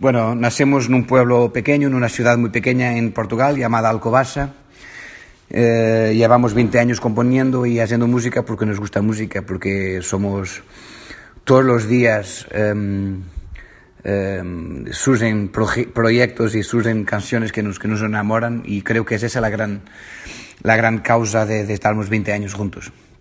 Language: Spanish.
bueno, nacemos en un pueblo pequeño, en una ciudad muy pequeña en Portugal llamada Alcobaça. Eh, llevamos 20 años componiendo y haciendo música porque nos gusta música, porque somos todos los días em, em, surgen proyectos y surgen canciones que nos, que nos enamoran y creo que es esa la gran, la gran causa de, de estarnos 20 años juntos.